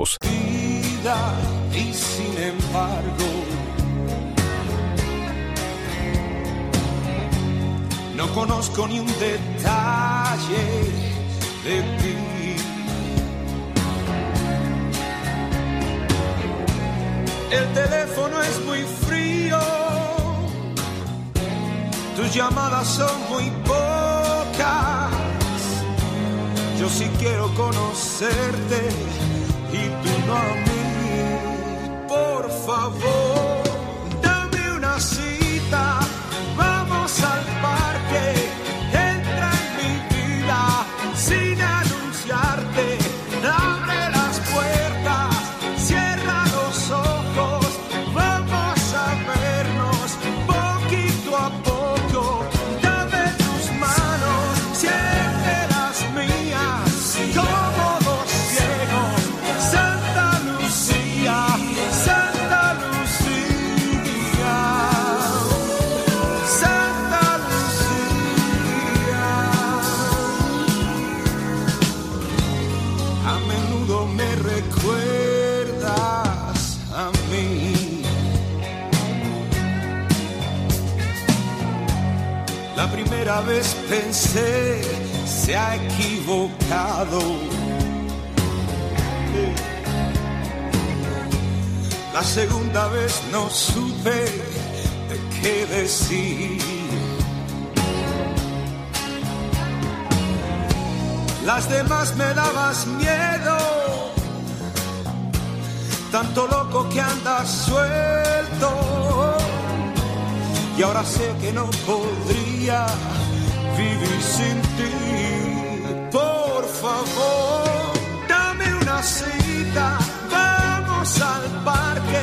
Y sin embargo, no conozco ni un detalle de ti. El teléfono es muy frío, tus llamadas son muy pocas. Yo sí quiero conocerte e do nome, por favor. Vez pensé se ha equivocado. La segunda vez no supe de qué decir. Las demás me dabas miedo, tanto loco que andas suelto. Y ahora sé que no podría vivir sin ti. Por favor, dame una cita, vamos al parque,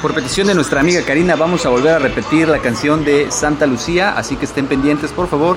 Por petición de nuestra amiga Karina vamos a volver a repetir la canción de Santa Lucía, así que estén pendientes por favor.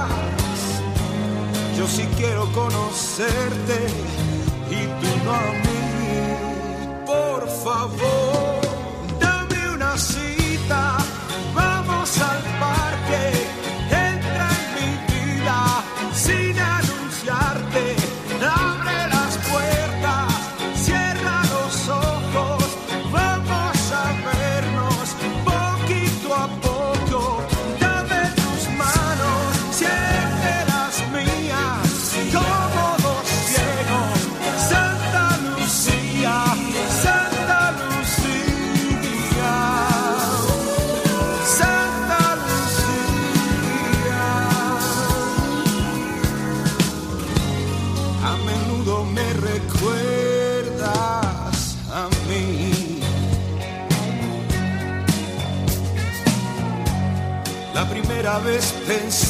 Yo sí quiero conocerte y tú no a mí. Por favor,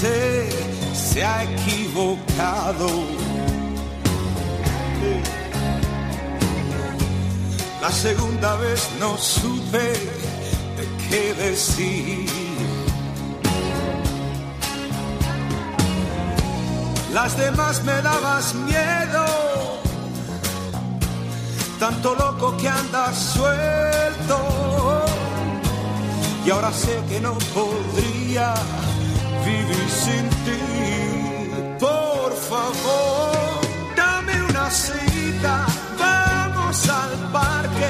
pensé, se ha equivocado. La segunda vez no supe de qué decir. Las demás me dabas miedo, tanto loco que andas suelto. Y ahora sé que no podría vivir sin ti. Por favor, dame una cita, vamos al parque,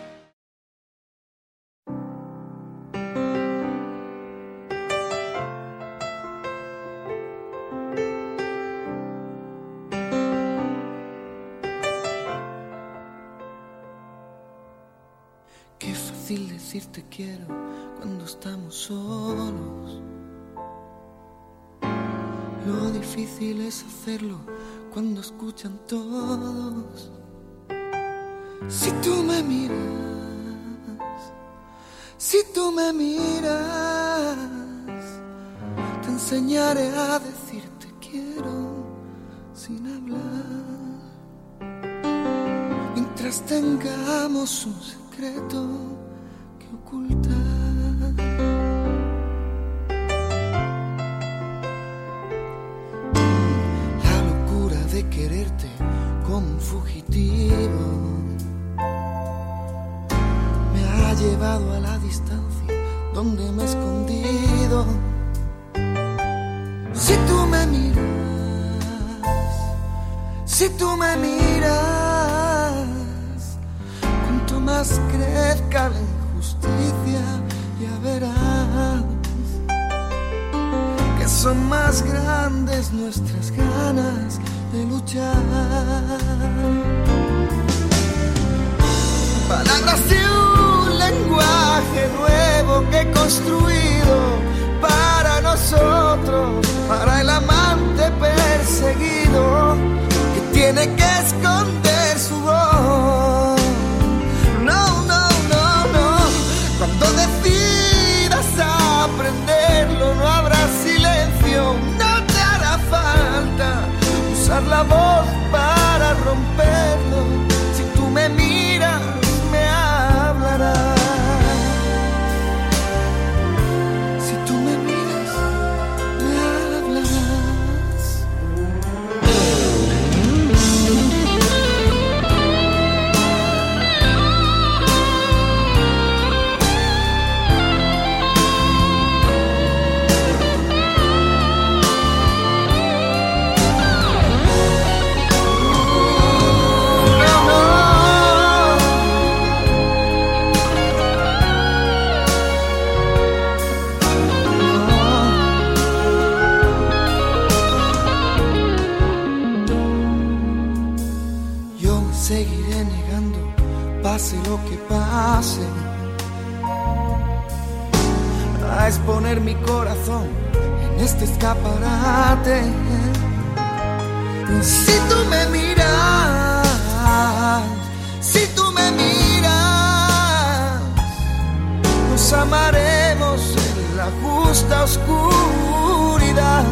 Decir te quiero cuando estamos solos. Lo difícil es hacerlo cuando escuchan todos. Si tú me miras, si tú me miras, te enseñaré a decirte quiero sin hablar. Mientras tengamos un secreto La locura de quererte como un fugitivo me ha llevado a la distancia donde me he escondido. Si tú me miras, Si tú me miras, cuanto más crezca injusticia, ya verás que son más grandes nuestras ganas de luchar. Palabras de un lenguaje nuevo que he construido para nosotros, para el amante perseguido que tiene que esconder su voz. La voz mi corazón en este escaparate. Si tú me miras, si tú me miras, nos amaremos en la justa oscuridad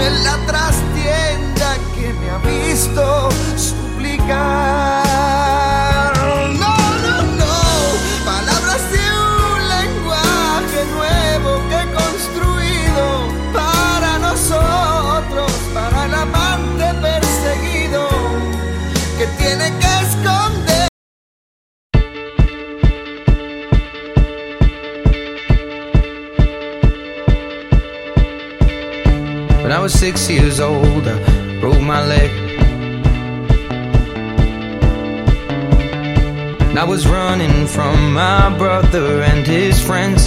en la trastienda que me ha visto suplicar. My leg. I was running from my brother and his friends.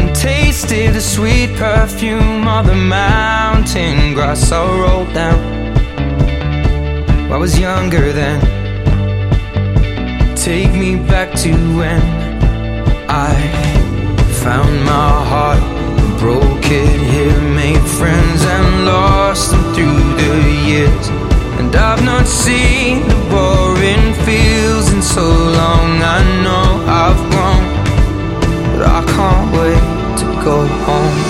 And tasted the sweet perfume of the mountain grass I rolled down. I was younger then. Take me back to when I found my heart, broke it here, made friends and lost them through the years. And I've not seen the boring fields in so long. I know I've grown, but I can't wait to go home.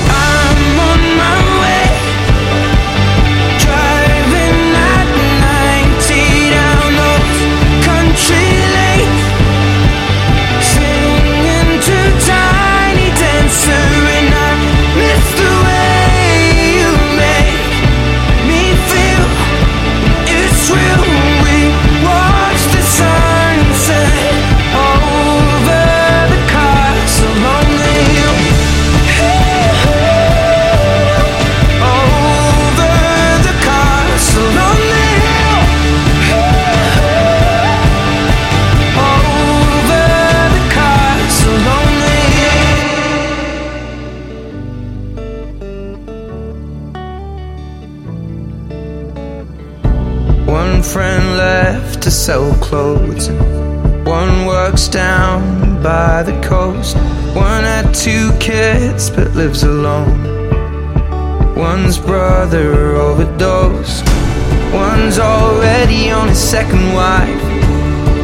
But lives alone. One's brother overdosed. One's already on his second wife.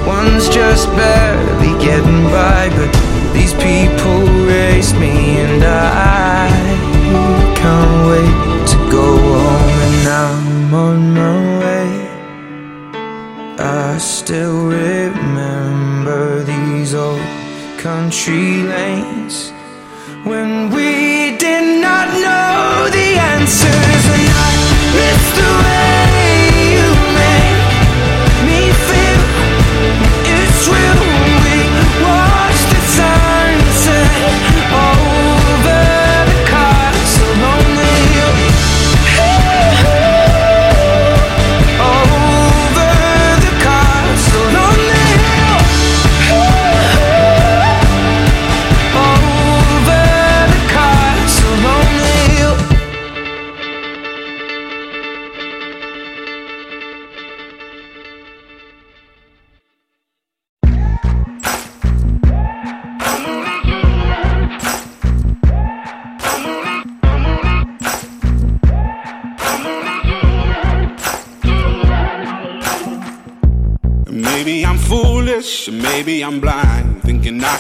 One's just barely getting by, but these people raised me and I can't wait to go home and I'm on my way. I still remember these old country lanes when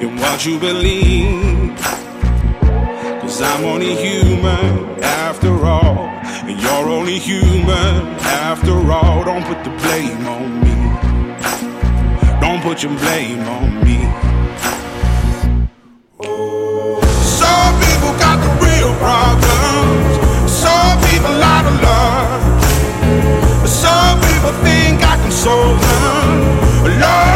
in what you believe? Cause I'm only human after all. And you're only human after all. Don't put the blame on me. Don't put your blame on me. Some people got the real problems. Some people out of love. Some people think I can solve them. Lord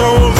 think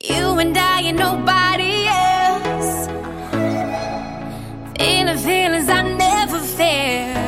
You and I and nobody else. Feeling feelings I never felt.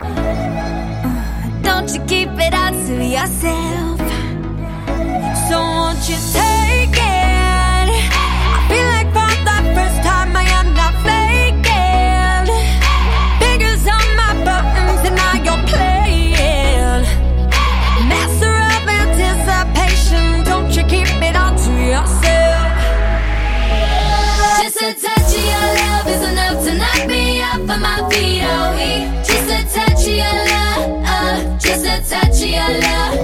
Don't you keep it out to yourself. So won't you tell love.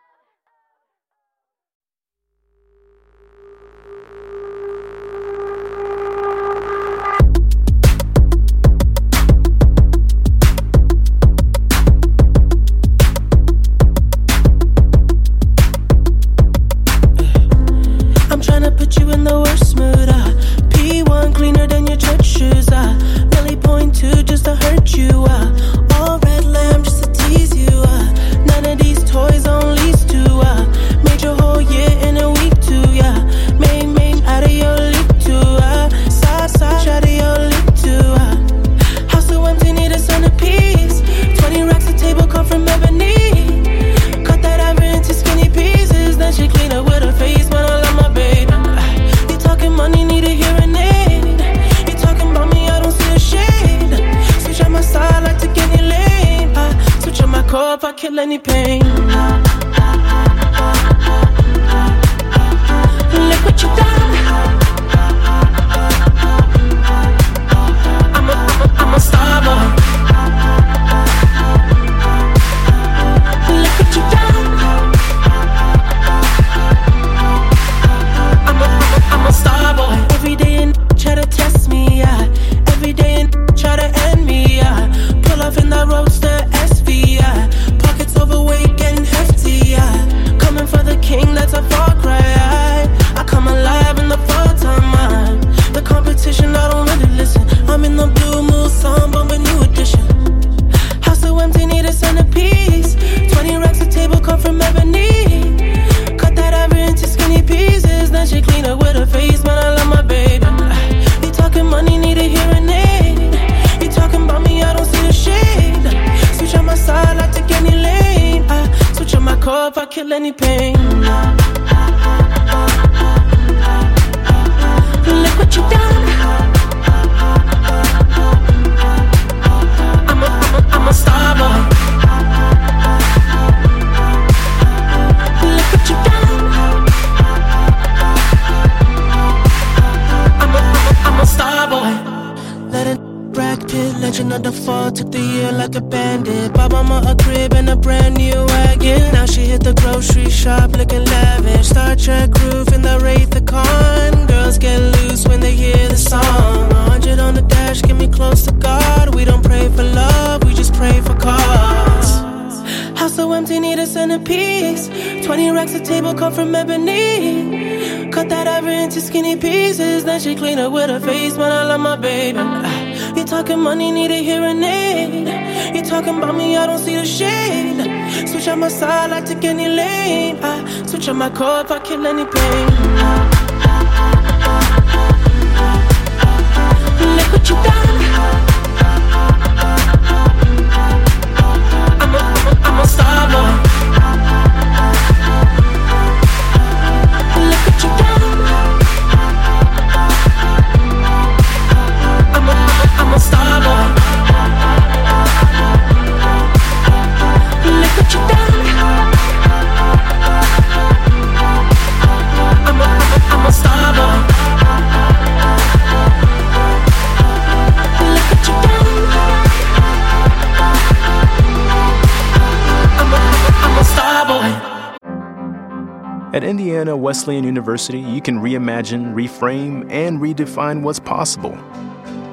Indiana Wesleyan University, you can reimagine, reframe, and redefine what's possible.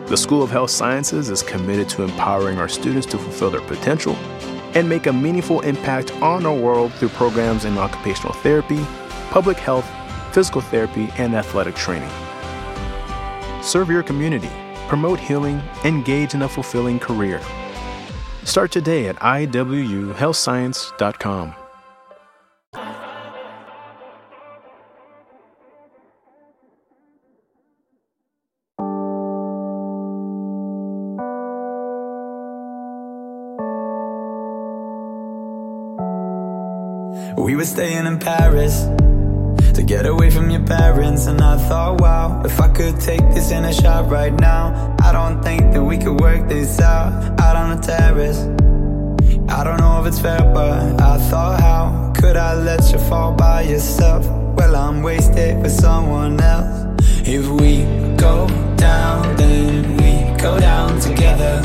The School of Health Sciences is committed to empowering our students to fulfill their potential and make a meaningful impact on our world through programs in occupational therapy, public health, physical therapy, and athletic training. Serve your community, promote healing, engage in a fulfilling career. Start today at iwuhealthscience.com. We were staying in Paris to get away from your parents. And I thought, wow, if I could take this in a shot right now, I don't think that we could work this out out on the terrace. I don't know if it's fair, but I thought, how could I let you fall by yourself? Well, I'm wasted with someone else. If we go down, then we go down together.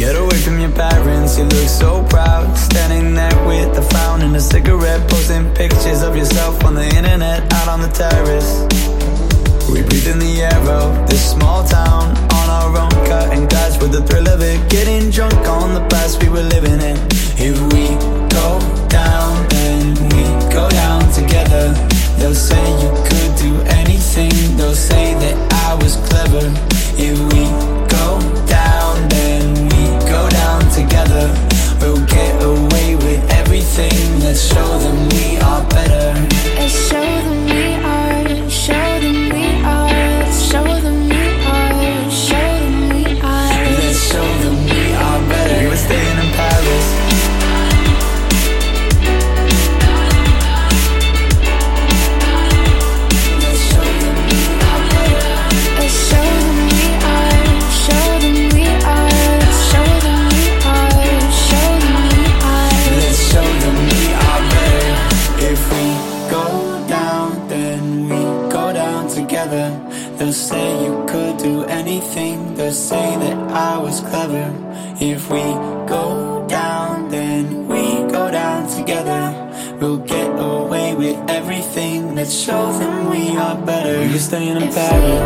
get away from your parents. You look so proud, standing there with a frown and a cigarette, posting pictures of yourself on the internet, out on the terrace. We breathe in the air of this small town on our own, cutting glass with the thrill of it, getting drunk on the past we were living in. If we go down, then we go down together. They'll say you could do anything, they'll say that I was clever. If we go We'll get away with everything, let's show them we are better. If we go down, then we go down together. We'll get away with everything. Let's show them we are better. We were staying in Paris.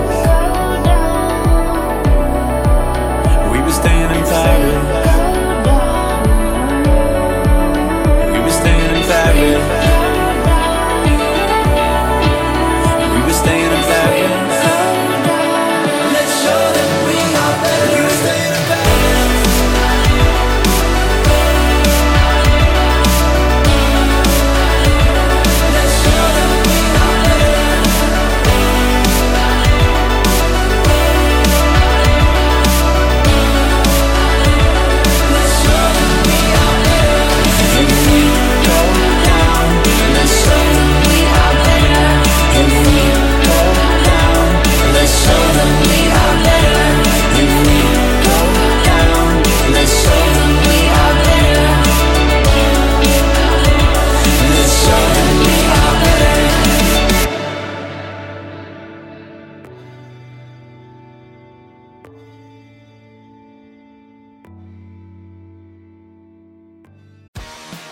We were staying in Paris. We were staying in Paris.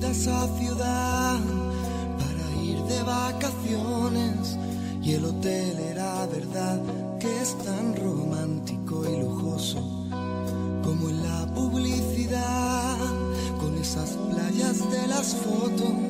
bonita esa ciudad para ir de vacaciones. Y el hotel era verdad que es tan romántico y lujoso como en la publicidad con esas playas de las fotos.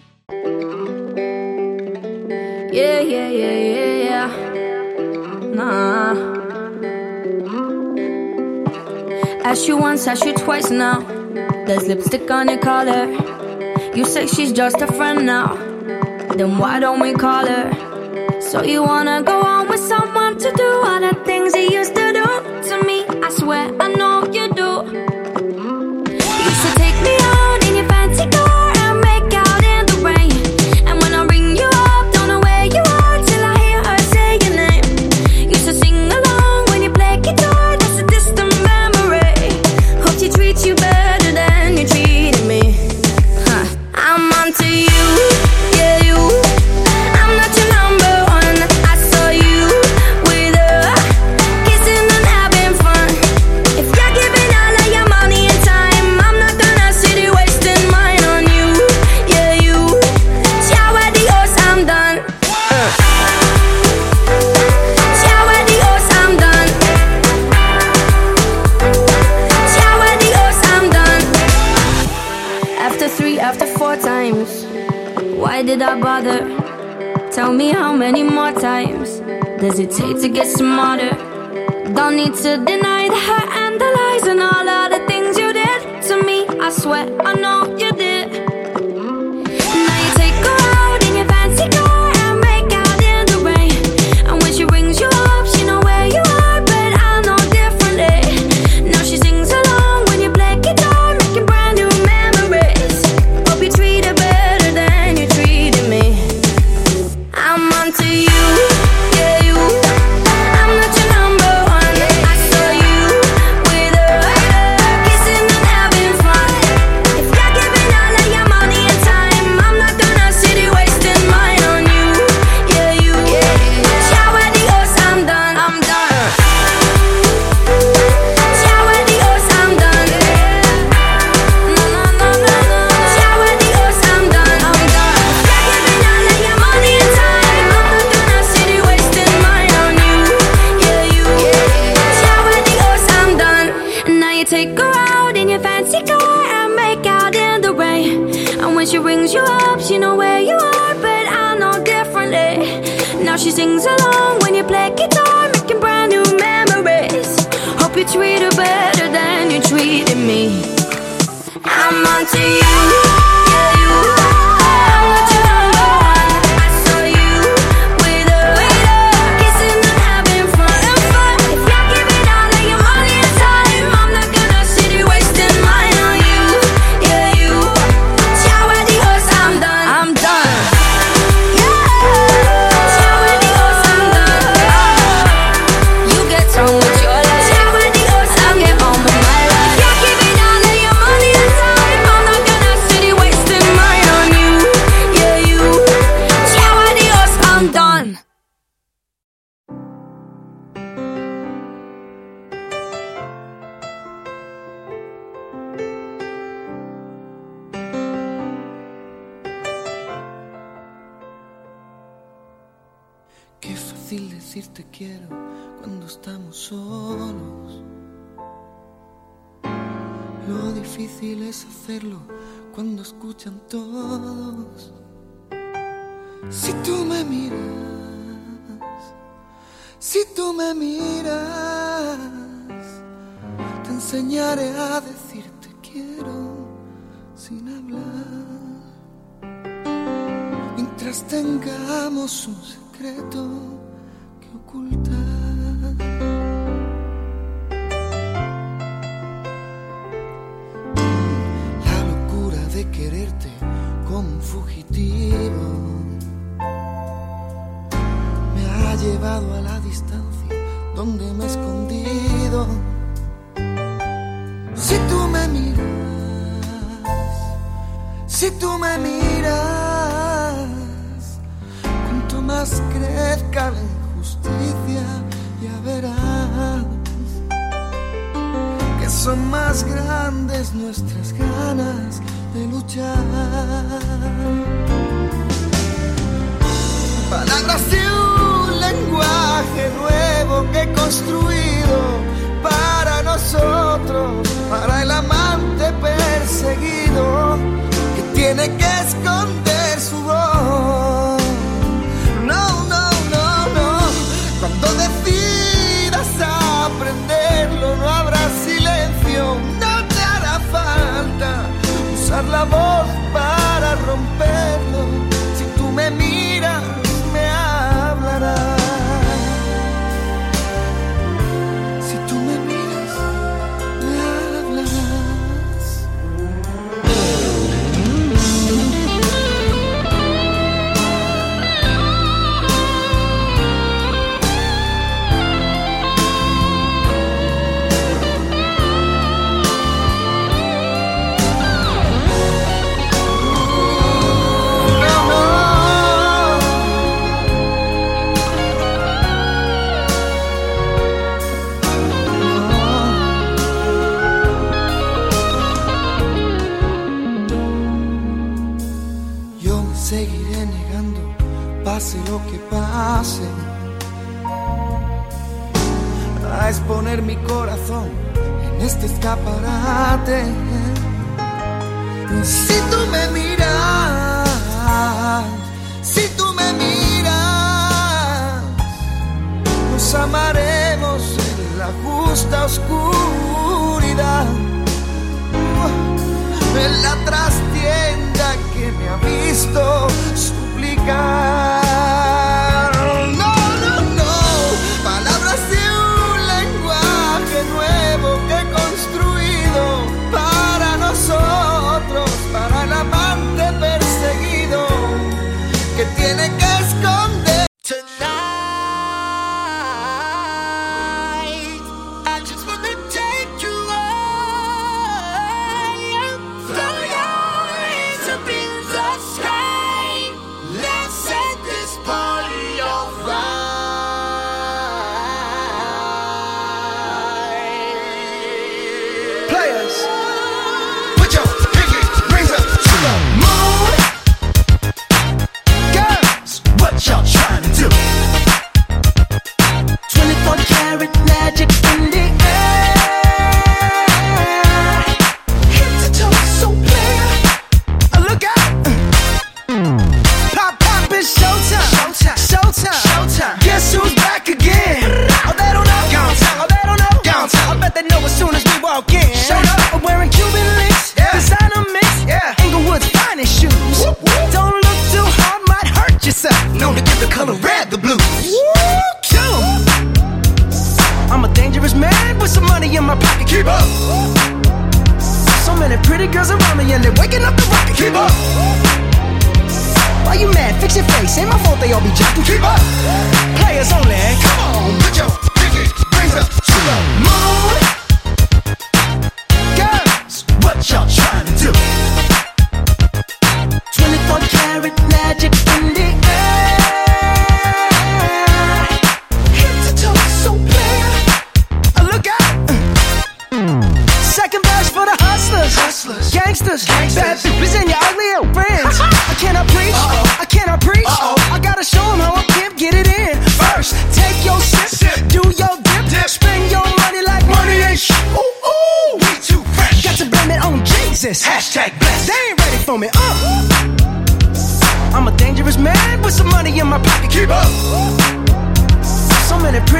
Yeah, yeah, yeah, yeah, yeah. Nah. Ask you once, ask you twice now. There's lipstick on your collar. You say she's just a friend now. Then why don't we call her? So you wanna go on with someone to do what I hesitate to get smarter. Don't need to deny the hurt and the lies and all of the things you did to me. I swear I know you did. fácil decir te quiero cuando estamos solos. Lo difícil es hacerlo cuando escuchan todos. Si tú me miras, si tú me miras, te enseñaré a decir te quiero sin hablar. Mientras tengamos un secreto la locura de quererte como un fugitivo me ha llevado a la distancia donde me he escondido. Si tú me miras, si tú me miras. construir. escaparate. Si tú me miras, si tú me miras, nos amaremos en la justa oscuridad. En la trastienda que me ha visto suplicar. Finest shoes. Don't look too hard, might hurt yourself. Known to give the color red the blues. I'm a dangerous man with some money in my pocket. Keep up. So many pretty girls around me and they're waking up the rocket. Keep up. Why you mad? Fix your face. Ain't my fault they all be jocking. Keep up. Players only. Come on, put your pinky rings up to the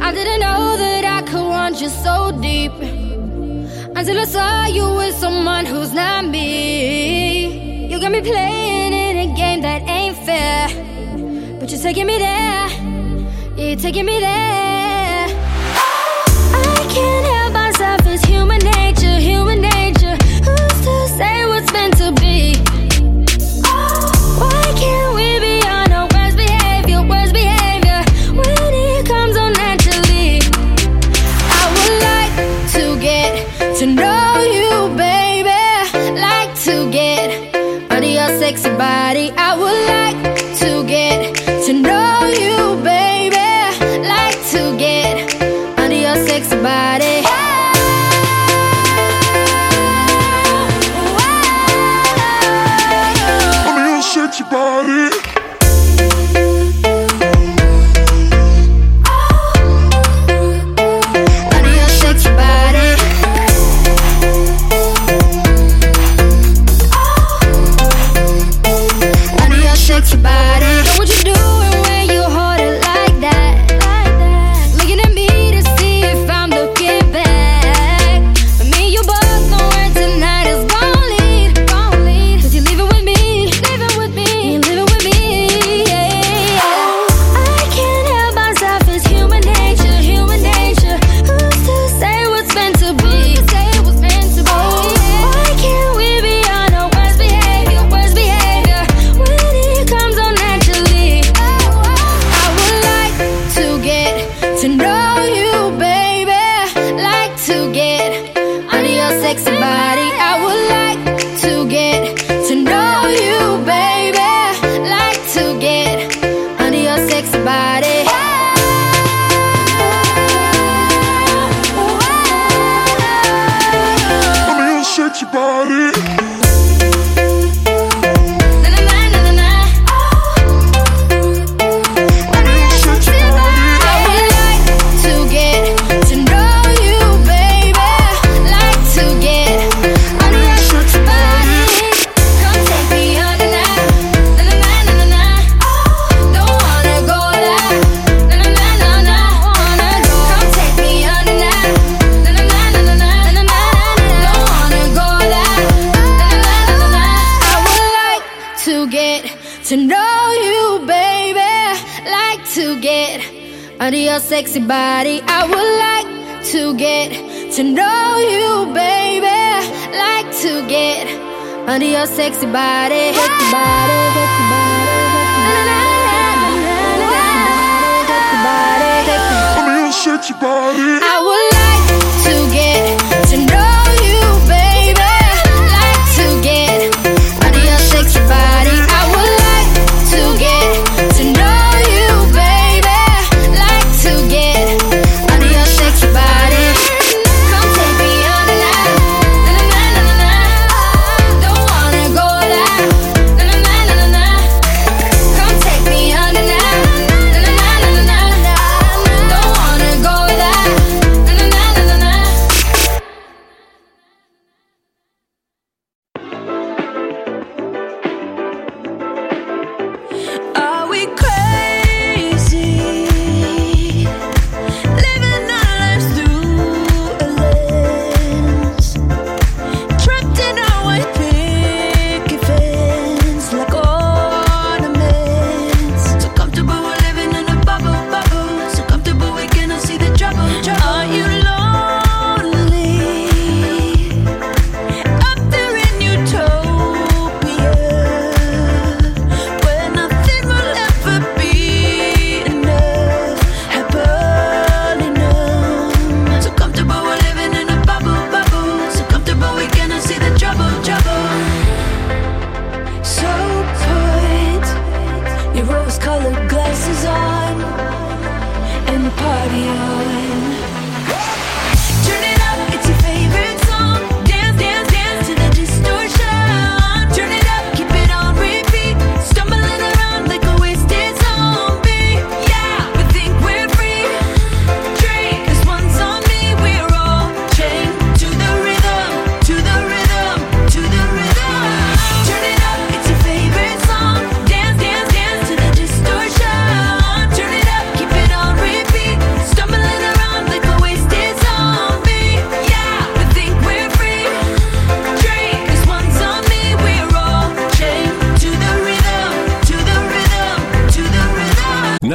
I didn't know that I could want you so deep Until I saw you with someone who's not me. You got me playing in a game that ain't fair. But you're taking me there. You're taking me there. I can't help myself, it's human. sexy body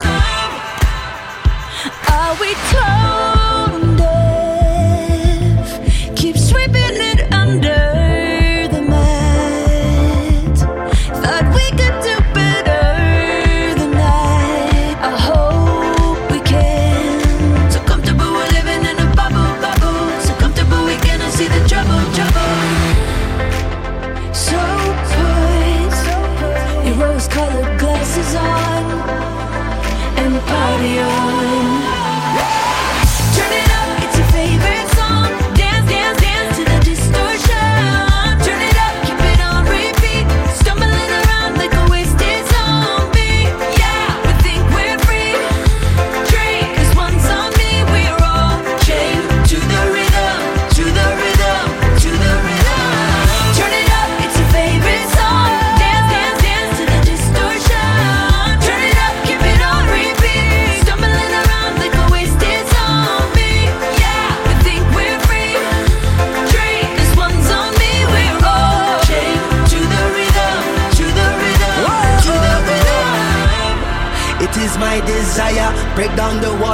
Are we tone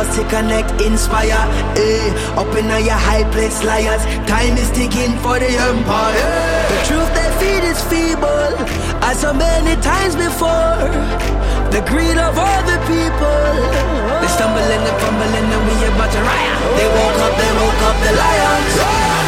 walls to connect, inspire. Eh, up in your high place, liars. Time is ticking for the empire. The truth they feed is feeble, as so many times before. The greed of all the people. They stumbling and fumbling, and we about to riot. They woke up, they woke up the lions.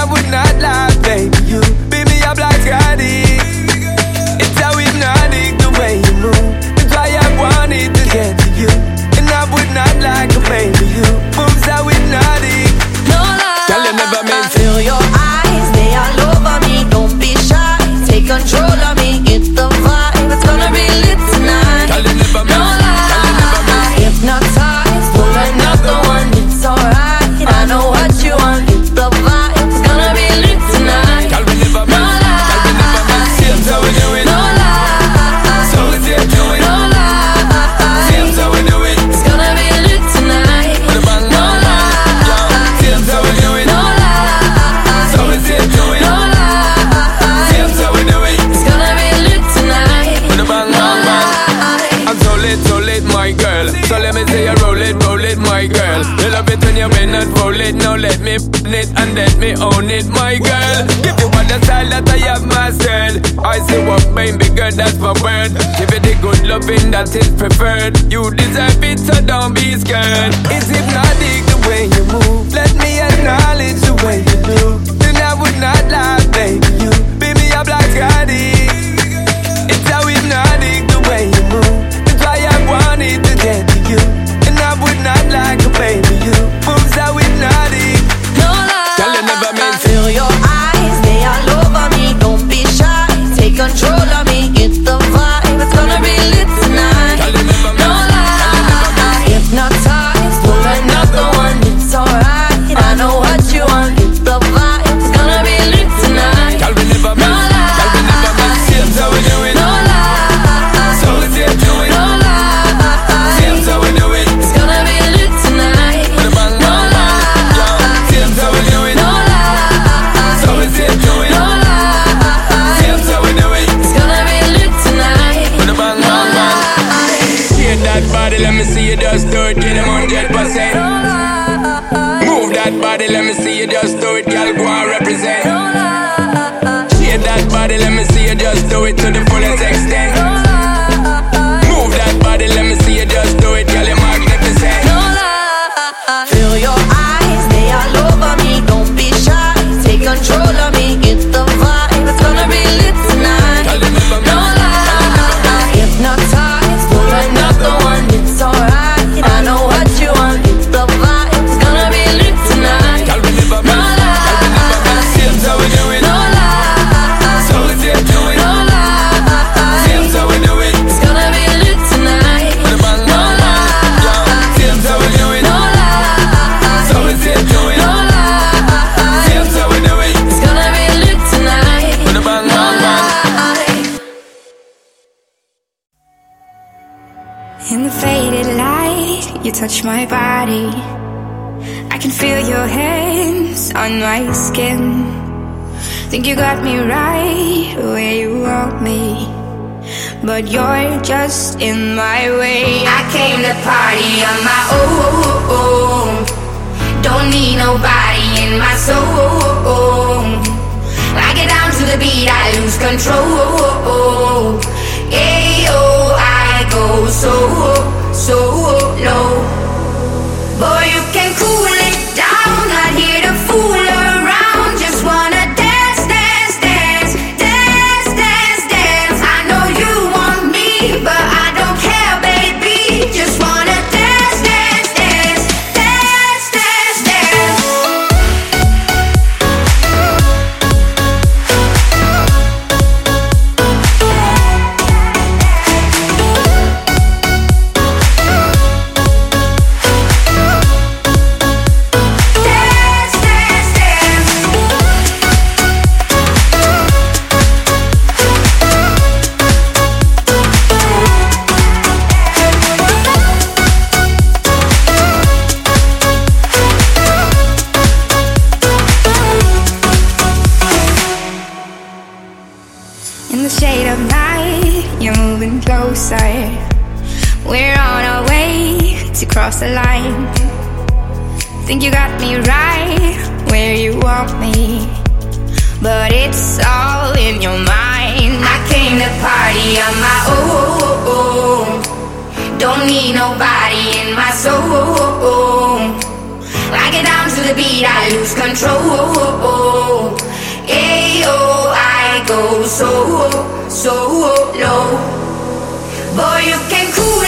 I would not lie, baby. You beat me up like Scotty. It's something that is preferred. You deserve it, so don't be scared. Is it not the way you want me. But you're just in my way. I came to party on my own. Don't need nobody in my soul. I get down to the beat, I lose control. Yeah, oh, I go so, so low. but it's all in your mind. I came to party on my own. Don't need nobody in my soul. Like it down to the beat, I lose control. Ayo, I go so, so low. Boy, you can cool.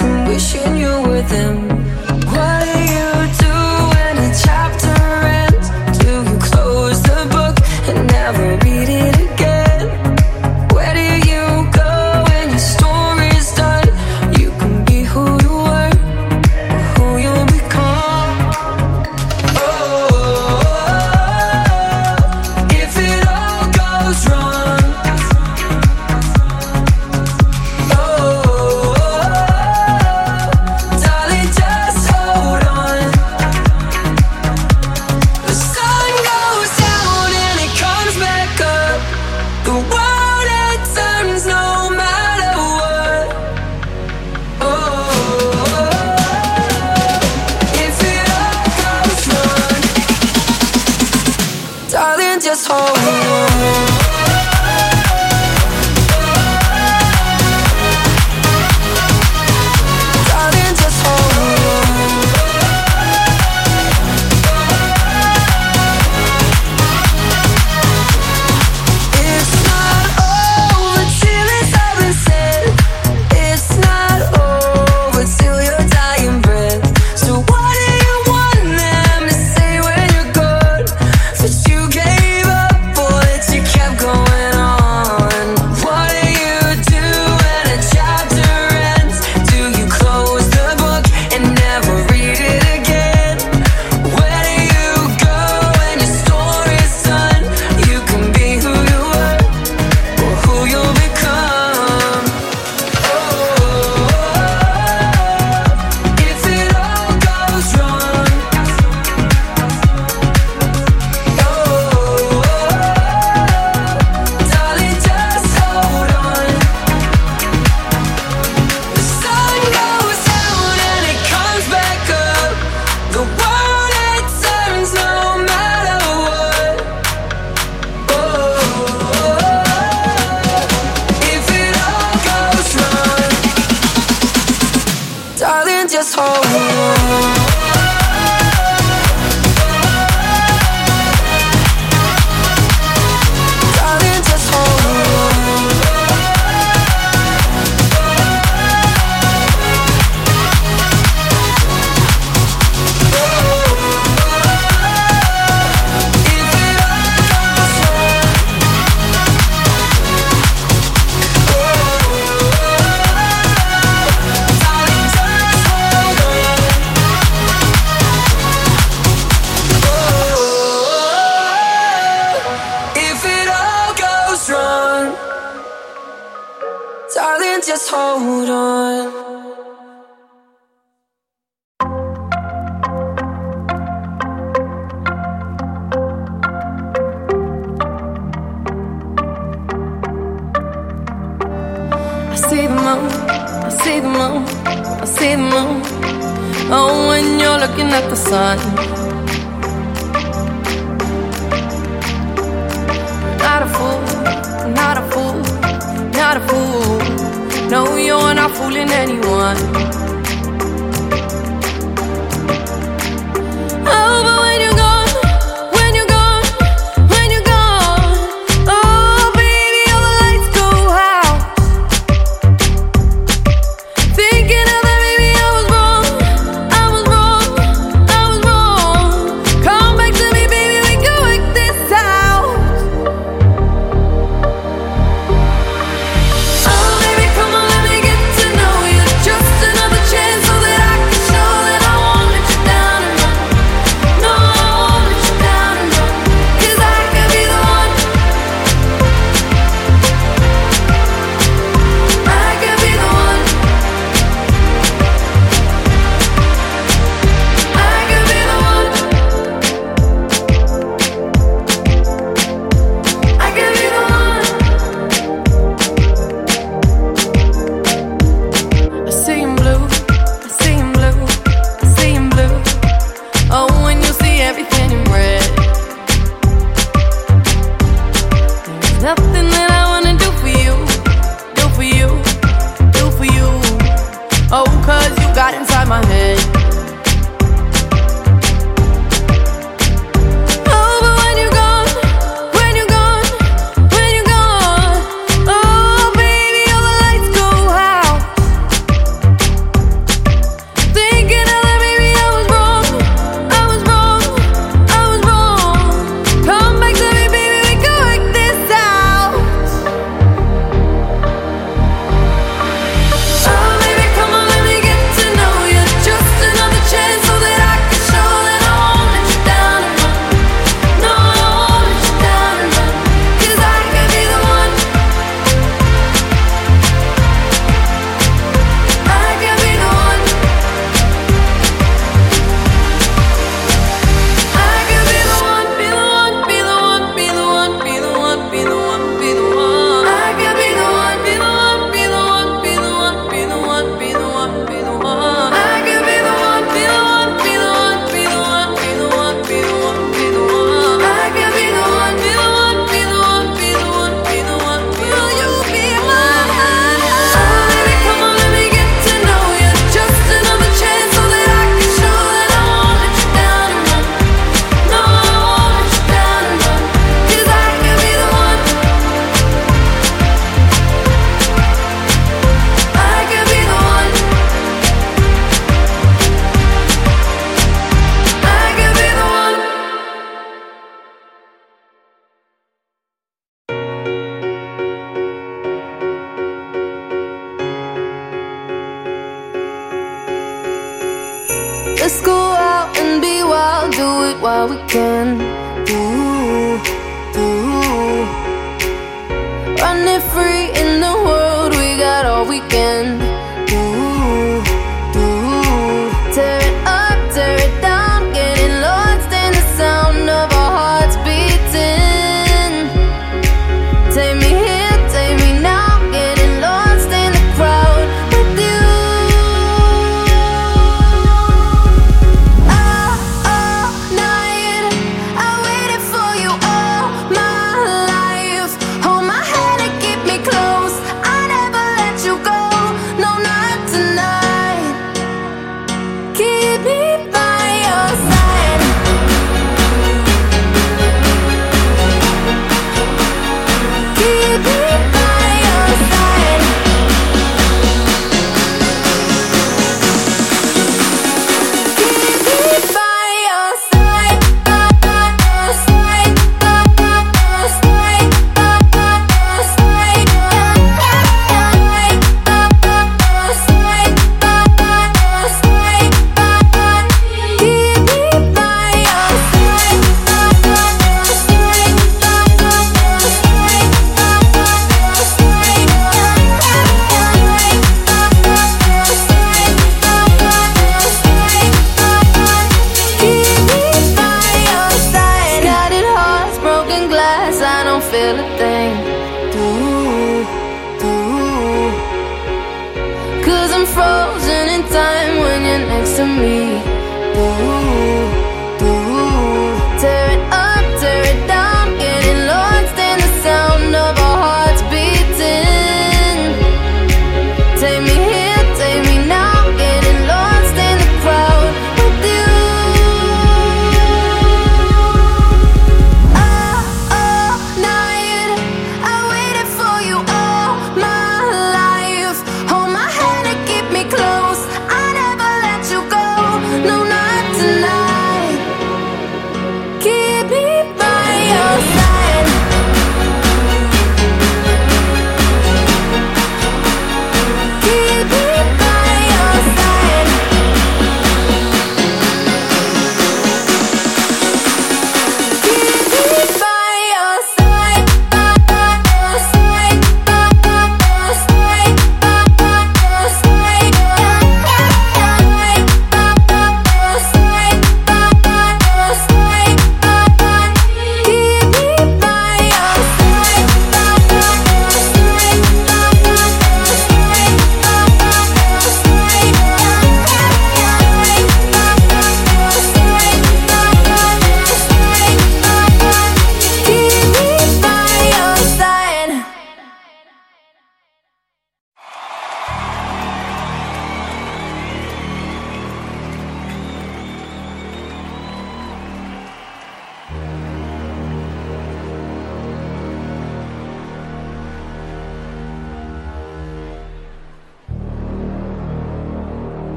And wishing you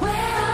Now?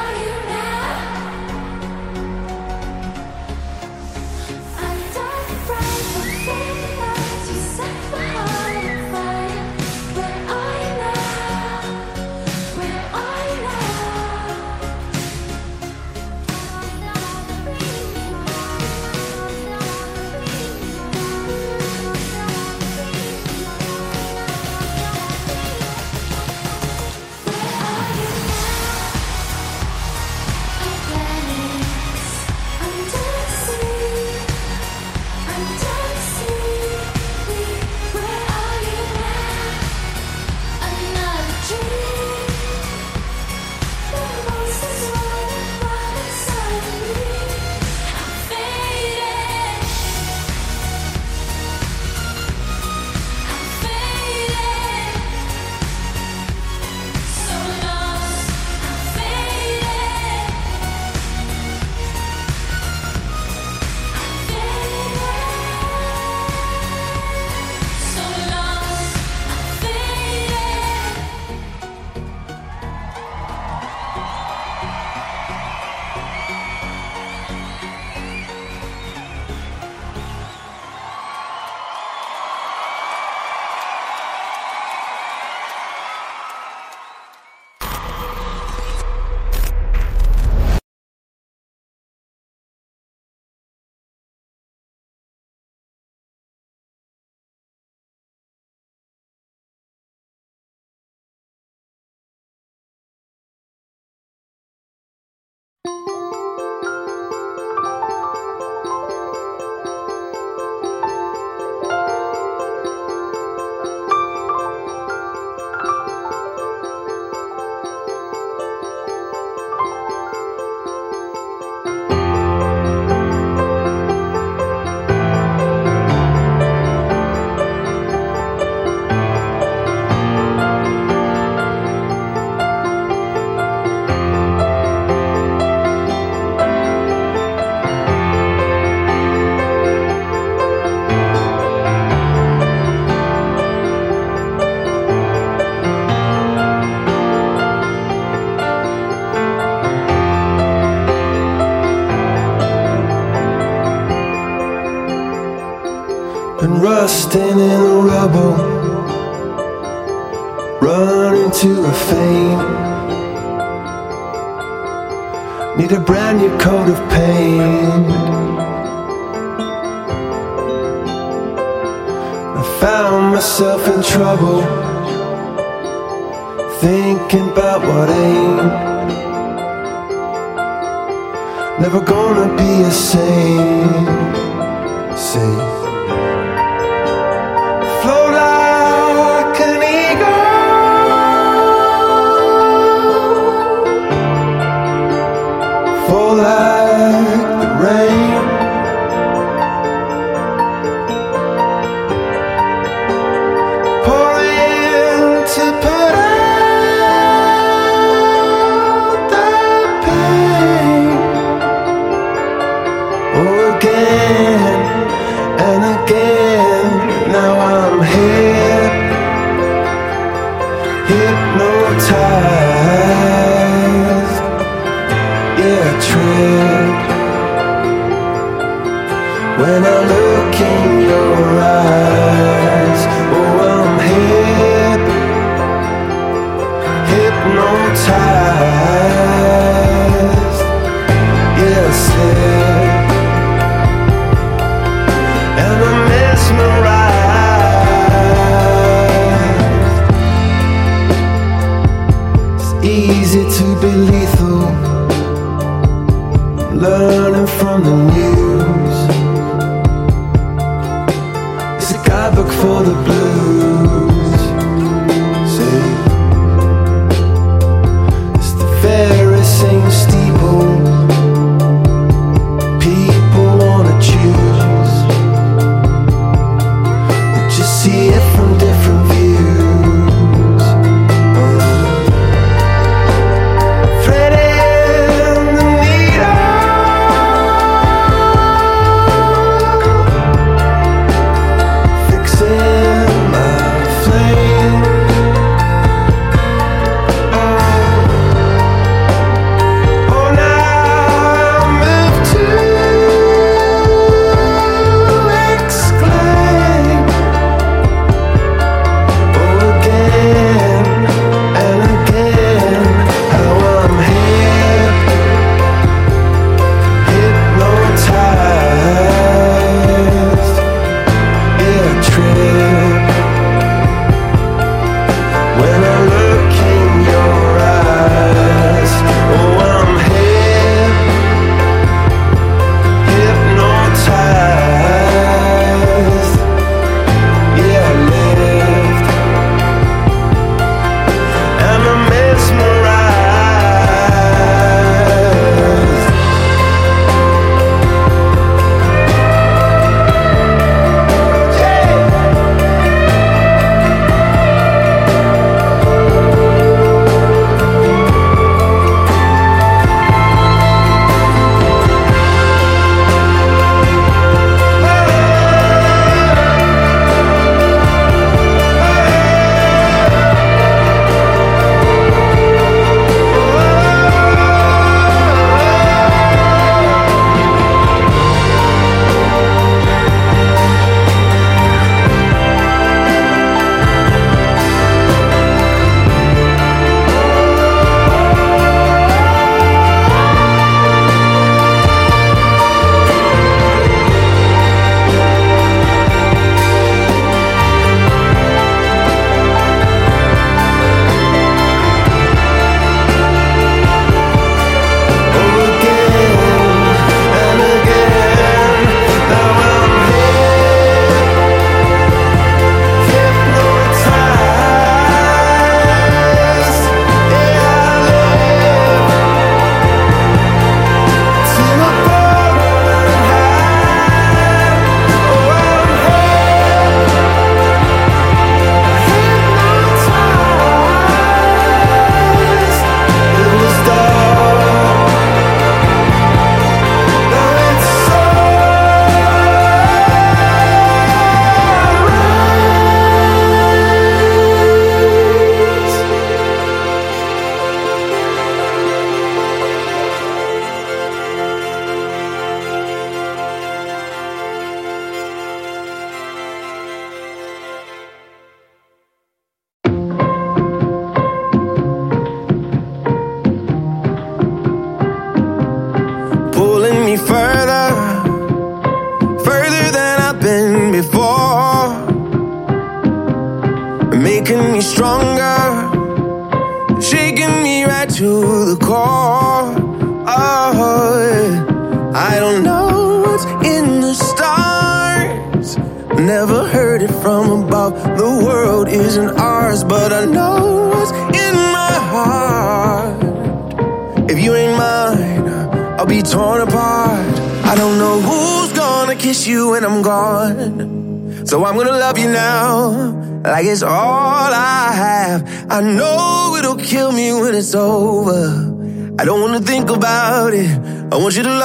brand new coat of paint. I found myself in trouble, thinking about what ain't. Never gonna be a saint.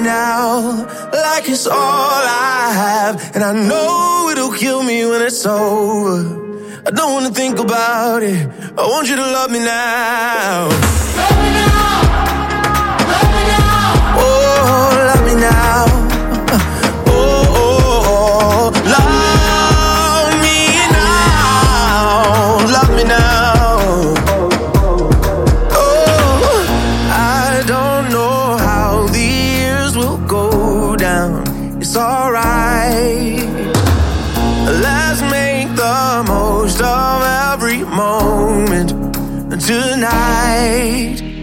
now, like it's all I have. And I know it'll kill me when it's over. I don't wanna think about it. I want you to love me now.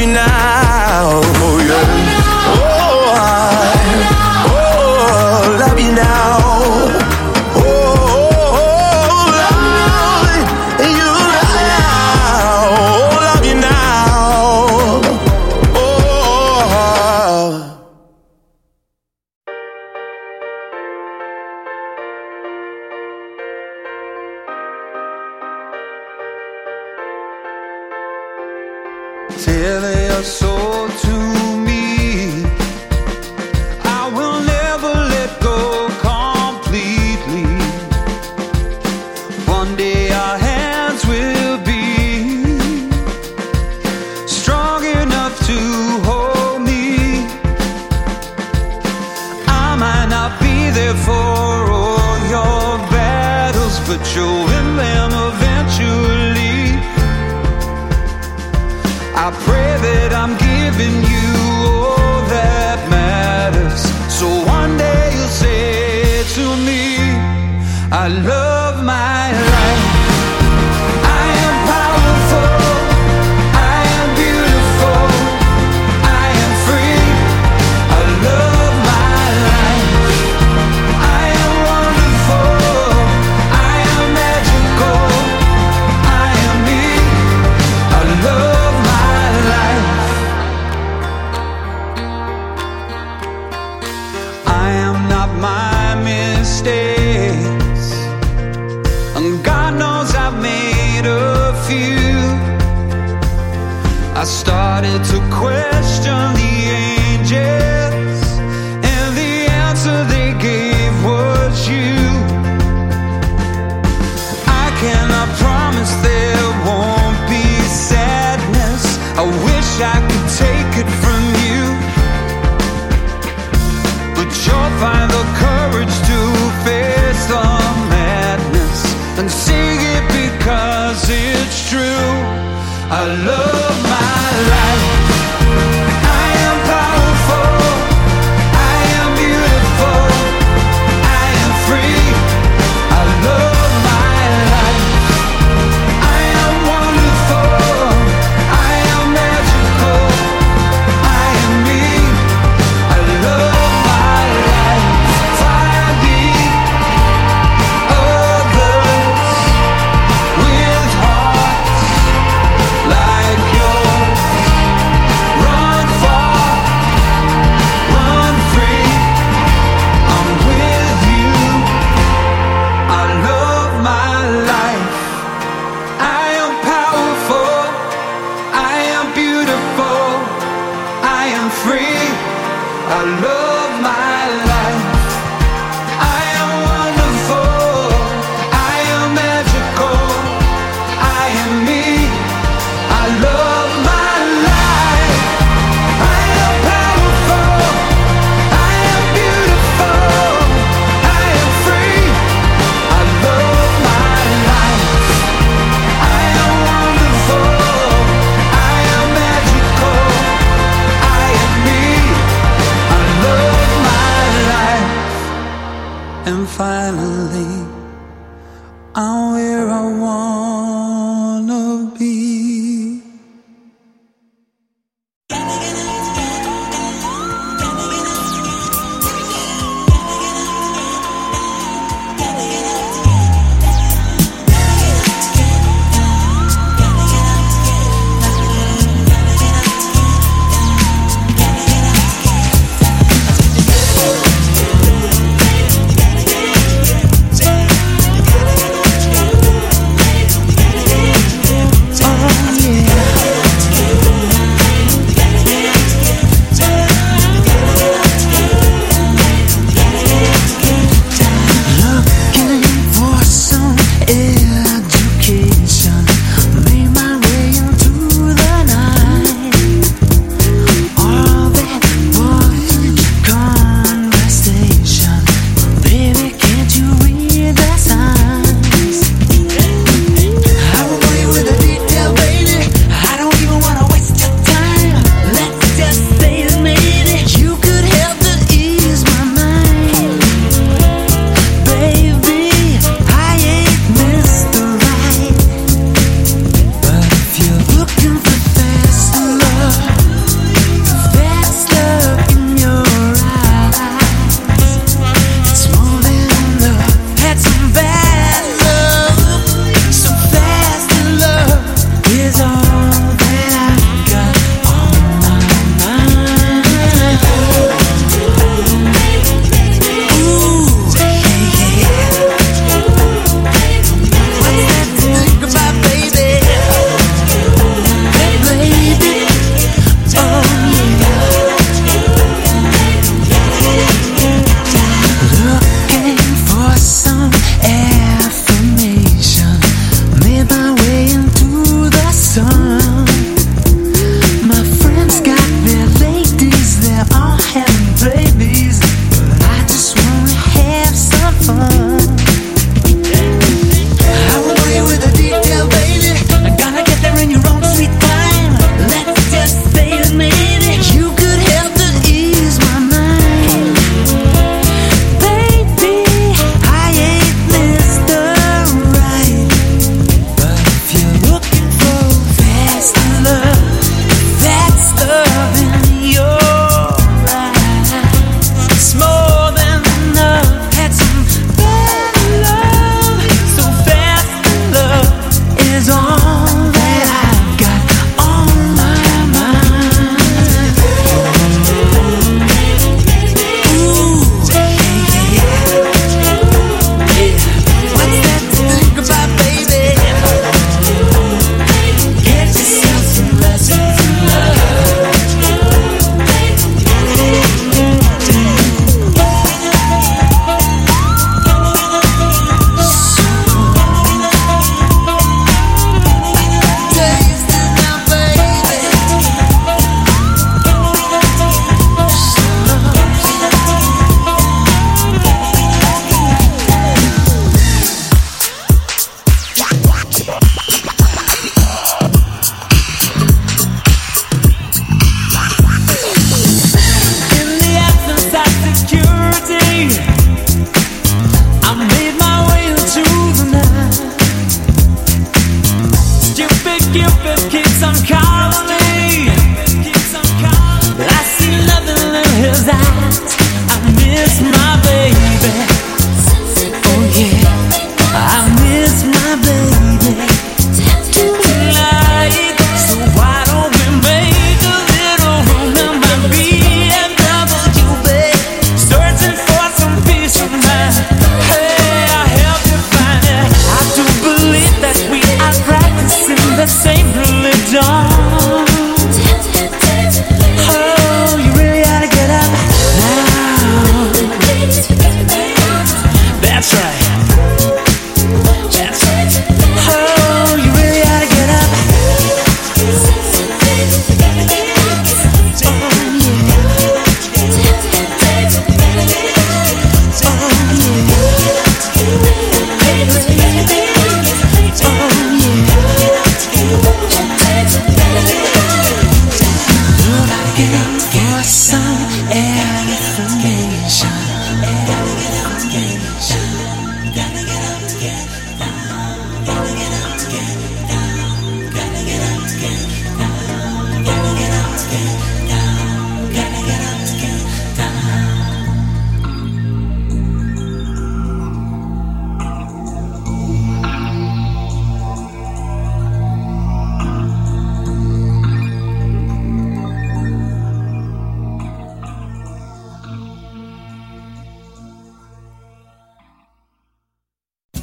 you now. till your soul.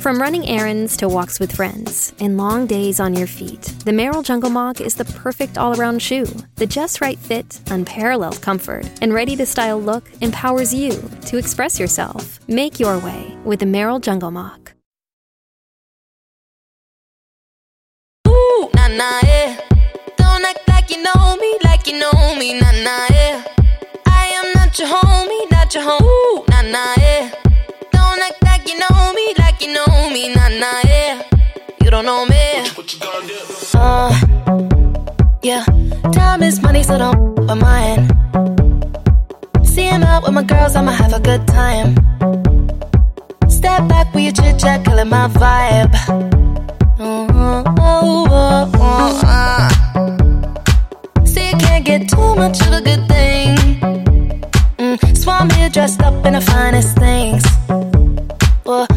From running errands to walks with friends and long days on your feet, the Merrell Jungle Moc is the perfect all around shoe. The just right fit, unparalleled comfort, and ready to style look empowers you to express yourself. Make your way with the Merrell Jungle Moc. Ooh, nah, nah, yeah. Don't act like you know me, like you know me, nah, nah, yeah. I am not your homie, not your home. Know me, nah, nah, yeah. You don't know me. Uh, yeah. Time is money, so don't with mine. See him out with my girls, I'ma have a good time. Step back with your chit chat, killing my vibe. Oh, oh, oh, oh, uh. See, you can't get too much of a good thing. Mm, so I'm here dressed up in the finest things. Well,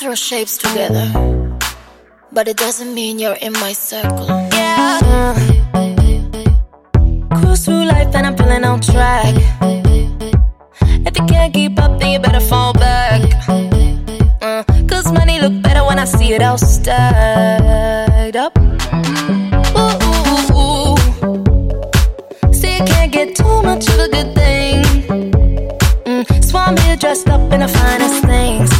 Throw shapes together, but it doesn't mean you're in my circle. Yeah. Cruise through life and I'm feeling on track. If you can't keep up, then you better fall back. Uh, Cause money look better when I see it all stacked up. Ooh, ooh, ooh. See, you can't get too much of a good thing. Mm, so I'm here dressed up in the finest things.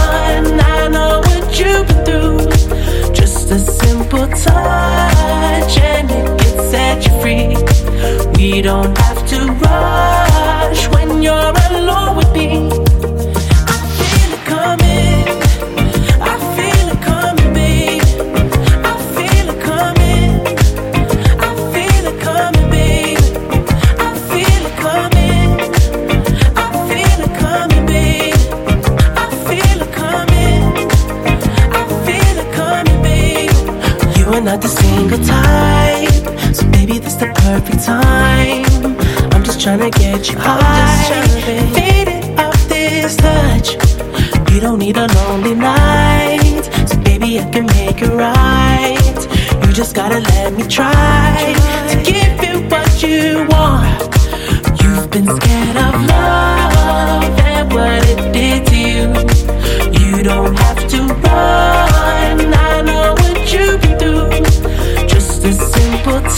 You've been through. Just a simple touch and it you free. We don't have to rush when you're alone with me. single time. So maybe this the perfect time. I'm just trying to get you high. I'm fade it off this touch. You don't need a lonely night. So baby, I can make it right. You just gotta let me try to give you what you want. You've been scared of love and what it did to you. You don't have to run. I know what you've been through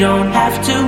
don't have to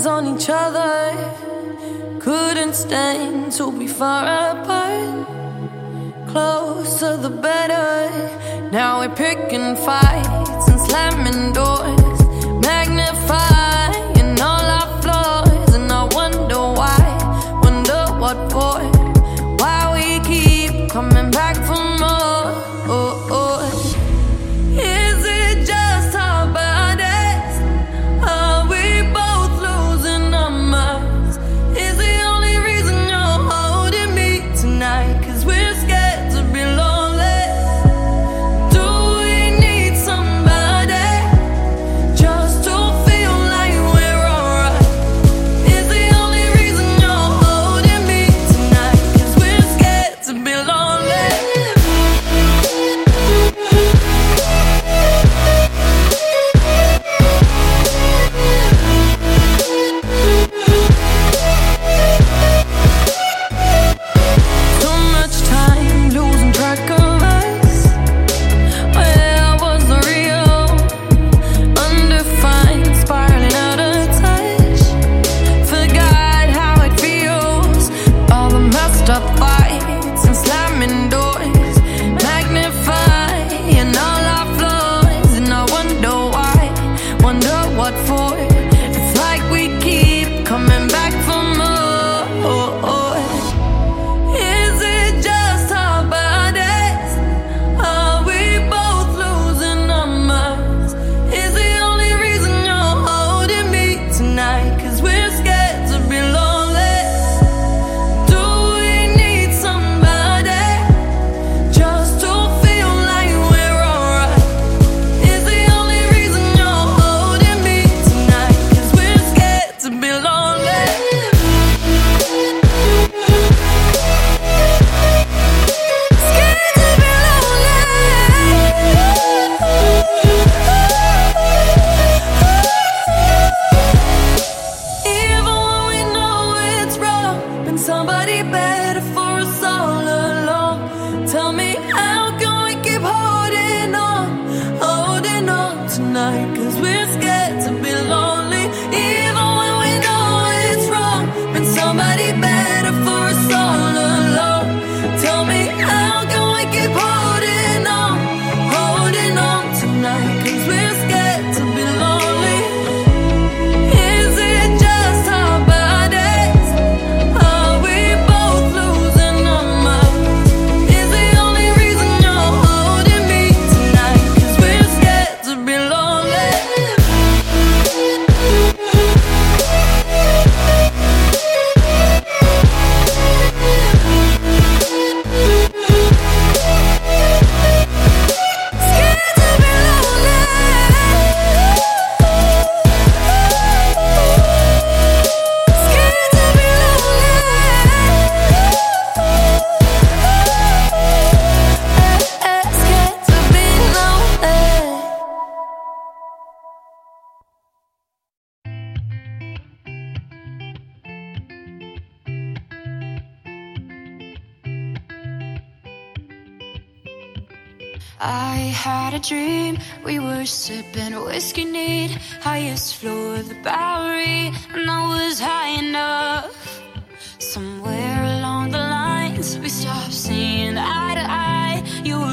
hands on each other. Couldn't stand to be far apart. Closer the better. Now we're picking fights and slamming doors.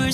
You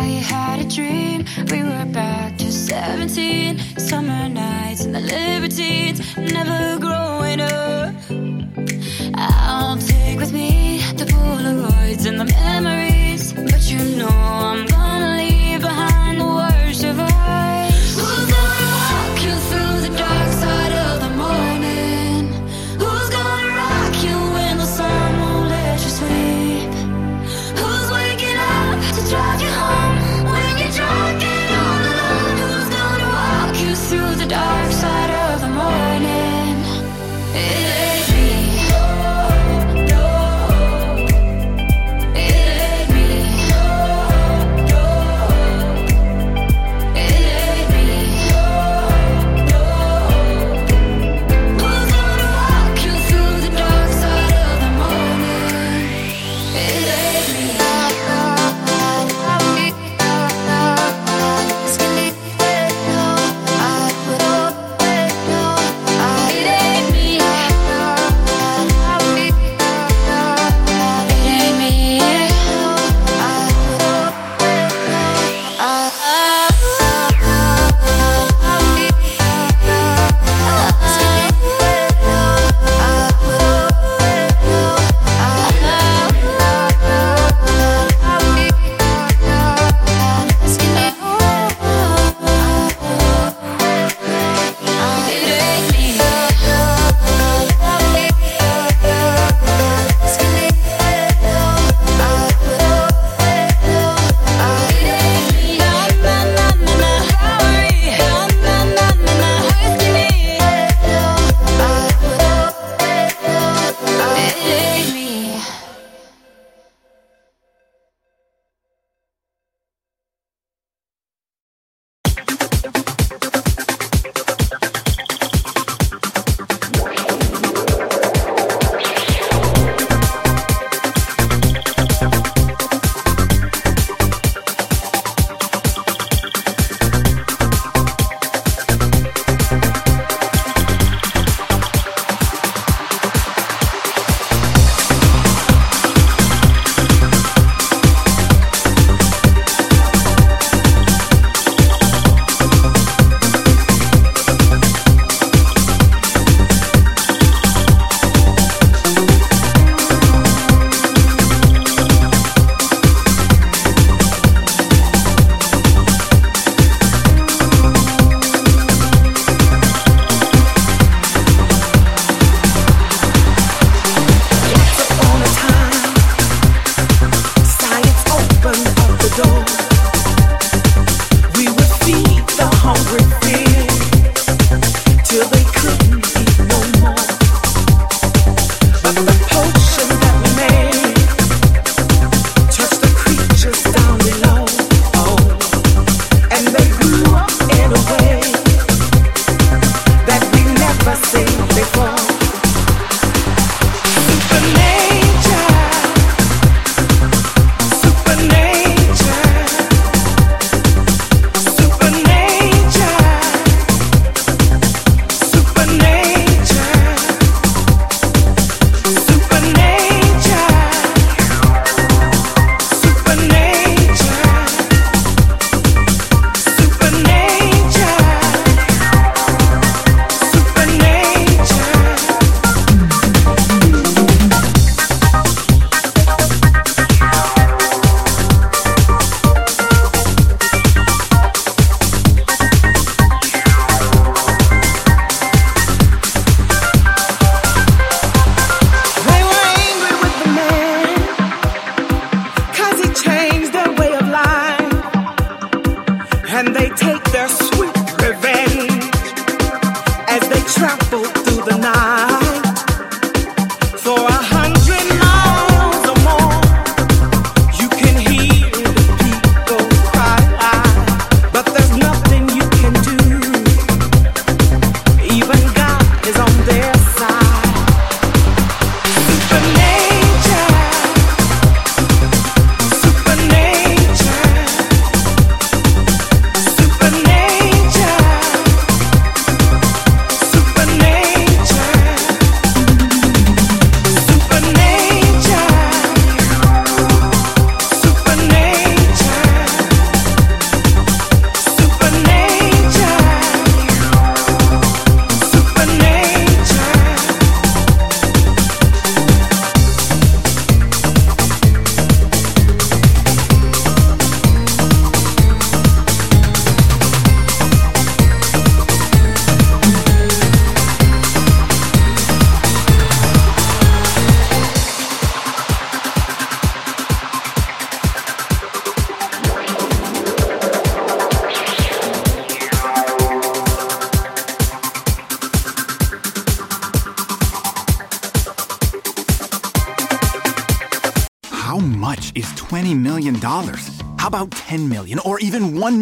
I had a dream, we were back to 17 Summer nights and the libertines, never growing up. I'll take with me the Polaroids and the memories But you know I'm gonna leave behind the worst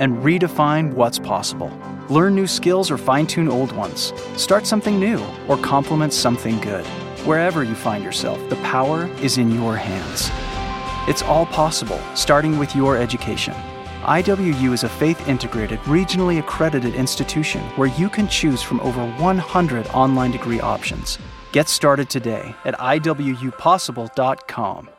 and redefine what's possible. Learn new skills or fine tune old ones. Start something new or complement something good. Wherever you find yourself, the power is in your hands. It's all possible, starting with your education. IWU is a faith integrated, regionally accredited institution where you can choose from over 100 online degree options. Get started today at IWUpossible.com.